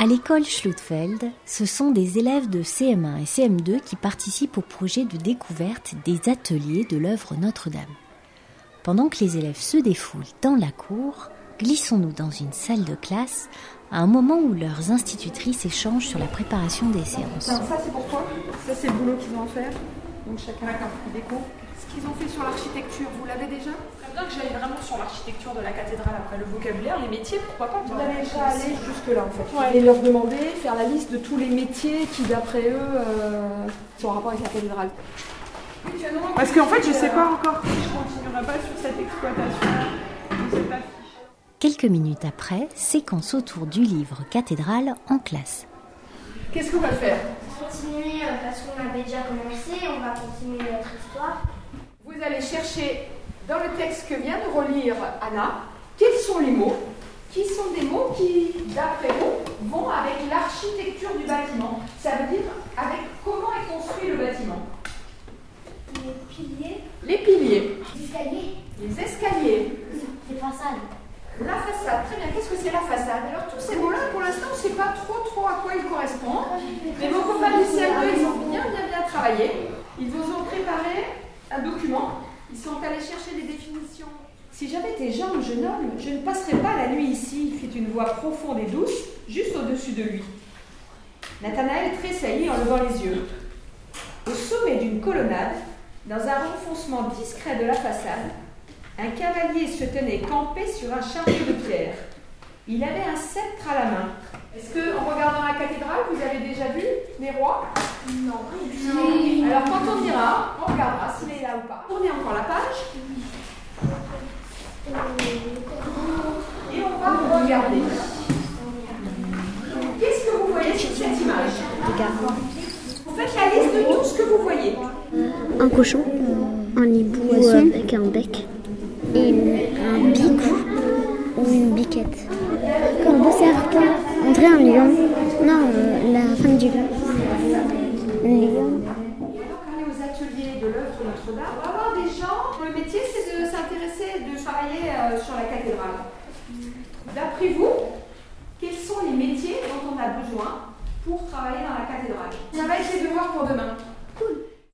À l'école Schlutfeld, ce sont des élèves de CM1 et CM2 qui participent au projet de découverte des ateliers de l'œuvre Notre-Dame. Pendant que les élèves se défoulent dans la cour, glissons-nous dans une salle de classe à un moment où leurs institutrices échangent sur la préparation des séances. Ça, c'est pour Ça, c'est le boulot qu'ils ont à faire. Donc chacun découvre. Ce qu'ils ont fait sur l'architecture, vous l'avez déjà? Très bien que j'aille vraiment sur l'architecture de la cathédrale après le vocabulaire, les métiers, pourquoi pas Vous allez déjà aller jusque-là en fait. Et leur demander, faire la liste de tous les métiers qui d'après eux euh, sont en rapport avec la cathédrale. Parce qu'en fait, je sais pas encore si je continuerai pas sur cette exploitation de cette affiche. Quelques minutes après, séquence autour du livre Cathédrale en classe. Qu'est-ce qu'on va faire? Continuer parce qu'on avait déjà commencé, on va continuer notre histoire. Vous allez chercher dans le texte que vient de relire Anna, quels sont les mots qui sont des mots qui, d'après vous, vont avec l'architecture du bâtiment. Ça veut dire avec comment est construit le bâtiment. Les piliers, Les piliers, les escaliers, les escaliers, les façades. la façade. Très bien, qu'est-ce que c'est la façade? Alors tous ces mots-là, pour l'instant, on ne sait pas trop trop à quoi ils correspondent. Mais vos copains du CM2, ils ont bien bien bien travaillé. Ils vous ont préparé un document. Ils sont allés chercher des définitions. Si j'avais tes jambes, jeune homme, je ne passerais pas la nuit ici, fit une voix profonde et douce, juste au-dessus de lui. Nathanaël tressaillit en levant les yeux. Au sommet d'une colonnade, dans un renfoncement discret de la façade, un cavalier se tenait campé sur un chariot de pierre. Il avait un sceptre à la main. Est-ce que, en regardant la cathédrale, vous avez déjà vu les rois Non. Alors, quand on ira, on regardera s'il est là ou pas. Tournez encore la page et on va regarder. Qu'est-ce que vous voyez sur cette image? Vous faites la liste de tout ce que vous voyez. Un cochon, un hibou avec un bec et un bicou ou une biquette. Un beau serpent. On dirait un lion. Non, euh, du lion. Aller aux ateliers de l'œuvre Notre-Dame, on va avoir des gens dont le métier c'est de s'intéresser, de travailler euh, sur la cathédrale. D'après vous, quels sont les métiers dont on a besoin pour travailler dans la cathédrale? Ça va être les devoirs pour demain.